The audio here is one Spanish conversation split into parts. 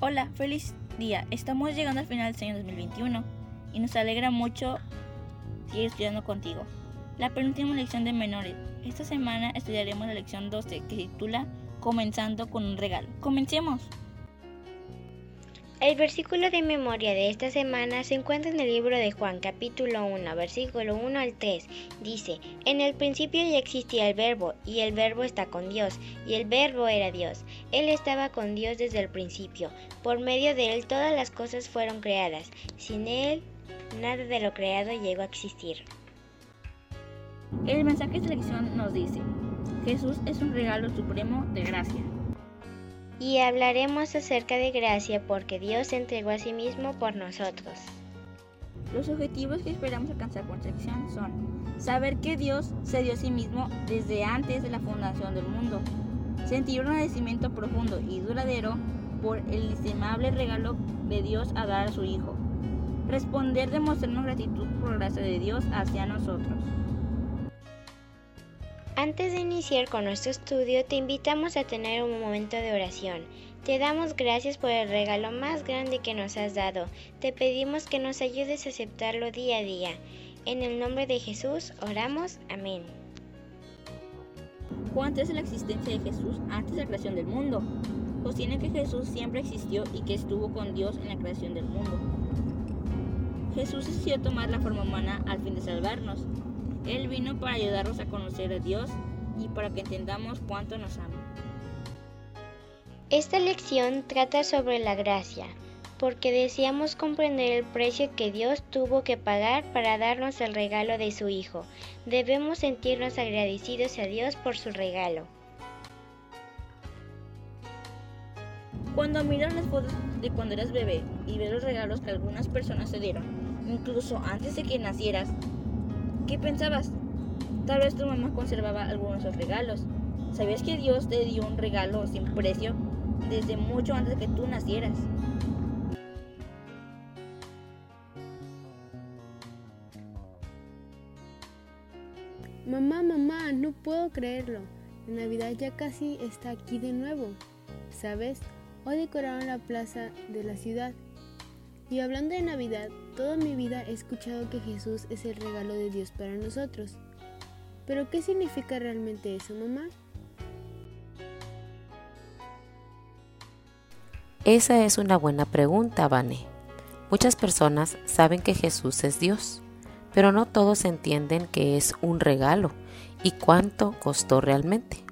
Hola, feliz día. Estamos llegando al final del año 2021 y nos alegra mucho seguir estudiando contigo. La penúltima lección de menores. Esta semana estudiaremos la lección 12 que se titula Comenzando con un regalo. Comencemos. El versículo de memoria de esta semana se encuentra en el libro de Juan capítulo 1, versículo 1 al 3. Dice, en el principio ya existía el verbo, y el verbo está con Dios, y el verbo era Dios. Él estaba con Dios desde el principio. Por medio de él todas las cosas fueron creadas. Sin él, nada de lo creado llegó a existir. El mensaje de lección nos dice, Jesús es un regalo supremo de gracia y hablaremos acerca de gracia porque Dios se entregó a sí mismo por nosotros. Los objetivos que esperamos alcanzar con esta lección son saber que Dios se dio a sí mismo desde antes de la fundación del mundo, sentir un agradecimiento profundo y duradero por el inestimable regalo de Dios a dar a su Hijo, responder demostrando gratitud por la gracia de Dios hacia nosotros. Antes de iniciar con nuestro estudio, te invitamos a tener un momento de oración. Te damos gracias por el regalo más grande que nos has dado. Te pedimos que nos ayudes a aceptarlo día a día. En el nombre de Jesús oramos. Amén. Juan es la existencia de Jesús antes de la creación del mundo. Sostiene que Jesús siempre existió y que estuvo con Dios en la creación del mundo. Jesús decidió tomar la forma humana al fin de salvarnos. Él vino para ayudarnos a conocer a Dios y para que entendamos cuánto nos ama. Esta lección trata sobre la gracia, porque deseamos comprender el precio que Dios tuvo que pagar para darnos el regalo de su Hijo. Debemos sentirnos agradecidos a Dios por su regalo. Cuando miras las fotos de cuando eras bebé y ves los regalos que algunas personas te dieron, incluso antes de que nacieras, ¿Qué pensabas? Tal vez tu mamá conservaba algunos de esos regalos. ¿Sabías que Dios te dio un regalo sin precio desde mucho antes que tú nacieras? Mamá, mamá, no puedo creerlo. La Navidad ya casi está aquí de nuevo. ¿Sabes? Hoy decoraron la plaza de la ciudad y hablando de Navidad, toda mi vida he escuchado que Jesús es el regalo de Dios para nosotros. Pero ¿qué significa realmente eso, mamá? Esa es una buena pregunta, Vane. Muchas personas saben que Jesús es Dios, pero no todos entienden que es un regalo y cuánto costó realmente.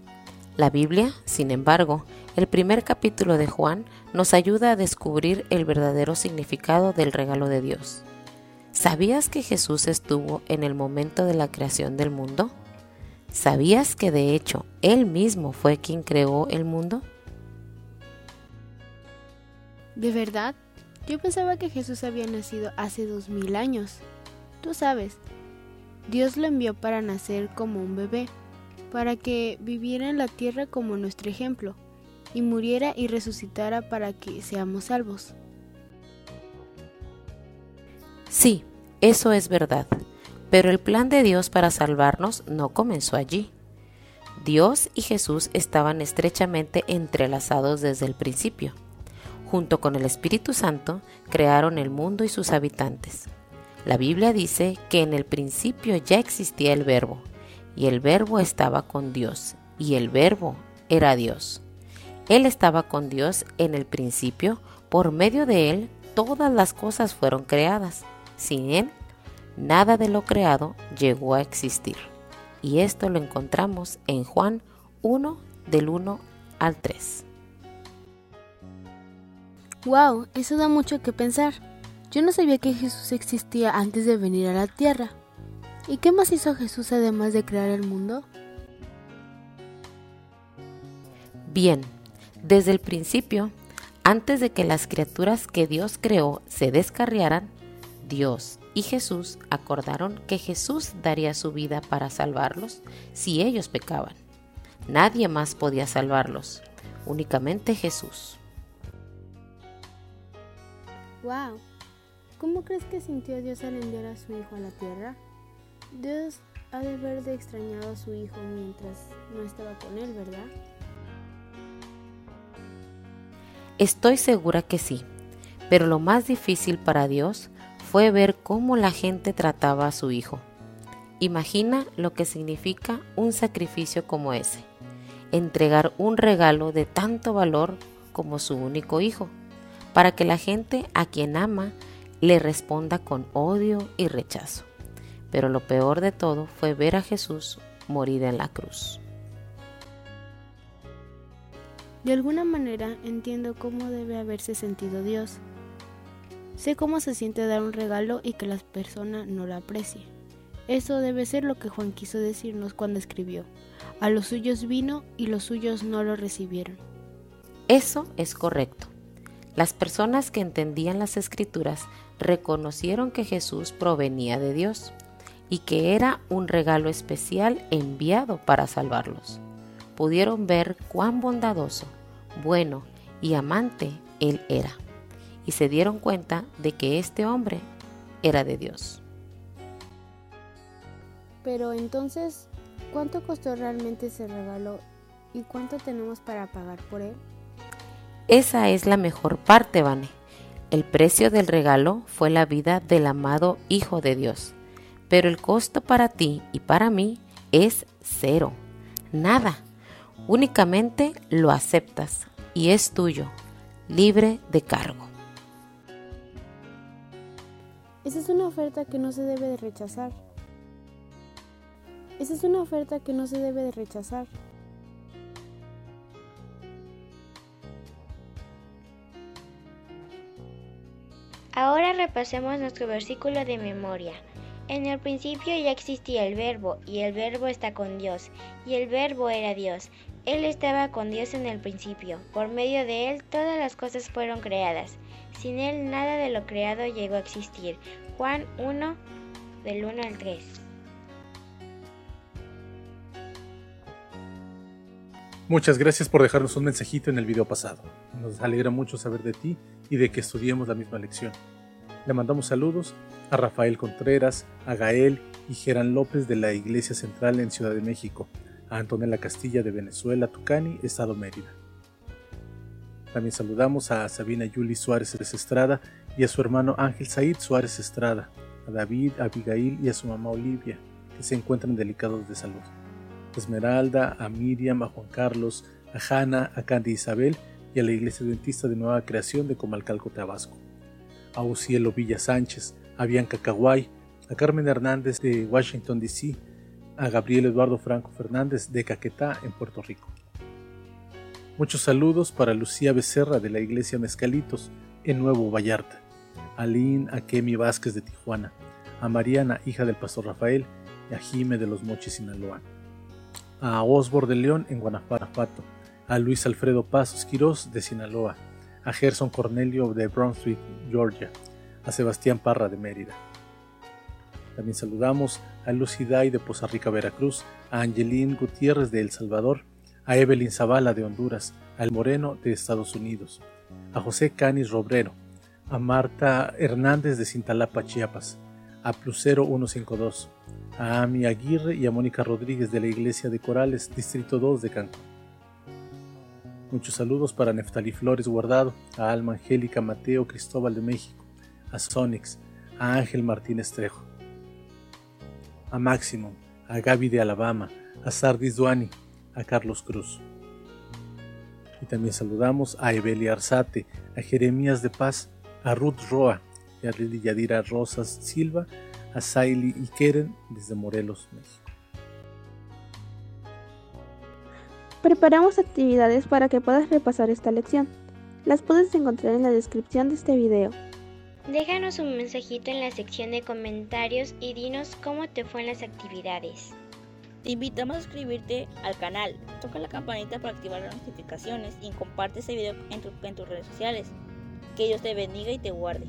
La Biblia, sin embargo, el primer capítulo de Juan nos ayuda a descubrir el verdadero significado del regalo de Dios. ¿Sabías que Jesús estuvo en el momento de la creación del mundo? ¿Sabías que de hecho Él mismo fue quien creó el mundo? ¿De verdad? Yo pensaba que Jesús había nacido hace dos mil años. Tú sabes, Dios lo envió para nacer como un bebé para que viviera en la tierra como nuestro ejemplo, y muriera y resucitara para que seamos salvos. Sí, eso es verdad, pero el plan de Dios para salvarnos no comenzó allí. Dios y Jesús estaban estrechamente entrelazados desde el principio. Junto con el Espíritu Santo crearon el mundo y sus habitantes. La Biblia dice que en el principio ya existía el verbo, y el verbo estaba con Dios, y el verbo era Dios. Él estaba con Dios en el principio, por medio de Él todas las cosas fueron creadas. Sin Él, nada de lo creado llegó a existir. Y esto lo encontramos en Juan 1 del 1 al 3. Wow, eso da mucho que pensar. Yo no sabía que Jesús existía antes de venir a la tierra. ¿Y qué más hizo Jesús además de crear el mundo? Bien, desde el principio, antes de que las criaturas que Dios creó se descarriaran, Dios y Jesús acordaron que Jesús daría su vida para salvarlos si ellos pecaban. Nadie más podía salvarlos, únicamente Jesús. Wow. ¿Cómo crees que sintió Dios al enviar a su hijo a la tierra? Dios ha de haber de extrañado a su hijo mientras no estaba con él, ¿verdad? Estoy segura que sí, pero lo más difícil para Dios fue ver cómo la gente trataba a su hijo. Imagina lo que significa un sacrificio como ese, entregar un regalo de tanto valor como su único hijo, para que la gente a quien ama le responda con odio y rechazo. Pero lo peor de todo fue ver a Jesús morir en la cruz. De alguna manera entiendo cómo debe haberse sentido Dios. Sé cómo se siente dar un regalo y que la persona no lo aprecie. Eso debe ser lo que Juan quiso decirnos cuando escribió. A los suyos vino y los suyos no lo recibieron. Eso es correcto. Las personas que entendían las escrituras reconocieron que Jesús provenía de Dios y que era un regalo especial enviado para salvarlos. Pudieron ver cuán bondadoso, bueno y amante Él era, y se dieron cuenta de que este hombre era de Dios. Pero entonces, ¿cuánto costó realmente ese regalo y cuánto tenemos para pagar por él? Esa es la mejor parte, Vane. El precio del regalo fue la vida del amado Hijo de Dios, pero el costo para ti y para mí es cero, nada. Únicamente lo aceptas y es tuyo, libre de cargo. Esa es una oferta que no se debe de rechazar. Esa es una oferta que no se debe de rechazar. Ahora repasemos nuestro versículo de memoria. En el principio ya existía el verbo, y el verbo está con Dios, y el verbo era Dios. Él estaba con Dios en el principio. Por medio de Él todas las cosas fueron creadas. Sin Él nada de lo creado llegó a existir. Juan 1, del 1 al 3. Muchas gracias por dejarnos un mensajito en el video pasado. Nos alegra mucho saber de ti y de que estudiemos la misma lección. Le mandamos saludos a Rafael Contreras, a Gael y Gerán López de la Iglesia Central en Ciudad de México, a Antonella Castilla de Venezuela, Tucani, Estado Mérida. También saludamos a Sabina Yuli Suárez Estrada y a su hermano Ángel Said Suárez Estrada, a David, a Abigail y a su mamá Olivia, que se encuentran delicados de salud. A Esmeralda, a Miriam, a Juan Carlos, a Hanna, a Candy Isabel y a la Iglesia Adventista de Nueva Creación de Comalcalco, Tabasco, a Ucielo Villa Sánchez, a Bianca Caguay, a Carmen Hernández de Washington, D.C., a Gabriel Eduardo Franco Fernández de Caquetá, en Puerto Rico. Muchos saludos para Lucía Becerra de la Iglesia Mezcalitos, en Nuevo Vallarta, a Lynn Akemi Vázquez de Tijuana, a Mariana, hija del pastor Rafael, y a Jime de los Mochis, Sinaloa, a Osbor de León en Guanajuato, a Luis Alfredo Pasos Quirós de Sinaloa, a Gerson Cornelio de Brunswick, Georgia, a Sebastián Parra de Mérida. También saludamos a Luciday de Poza Rica, Veracruz, a Angelín Gutiérrez de El Salvador, a Evelyn Zavala de Honduras, a El Moreno de Estados Unidos, a José Canis Robrero, a Marta Hernández de Cintalapa, Chiapas, a Plusero 152, a Ami Aguirre y a Mónica Rodríguez de la Iglesia de Corales, Distrito 2 de Cancún. Muchos saludos para Neftalí Flores Guardado, a Alma Angélica Mateo Cristóbal de México, a Sonix, a Ángel Martínez Trejo, a Máximo, a Gaby de Alabama, a Sardis Duani, a Carlos Cruz. Y también saludamos a Evelia Arzate, a Jeremías de Paz, a Ruth Roa, y a Yadira Rosas Silva, a Saili y Keren desde Morelos, México. Preparamos actividades para que puedas repasar esta lección. Las puedes encontrar en la descripción de este video. Déjanos un mensajito en la sección de comentarios y dinos cómo te fue en las actividades. Te invitamos a suscribirte al canal, toca la campanita para activar las notificaciones y comparte este video en, en tus redes sociales. Que Dios te bendiga y te guarde.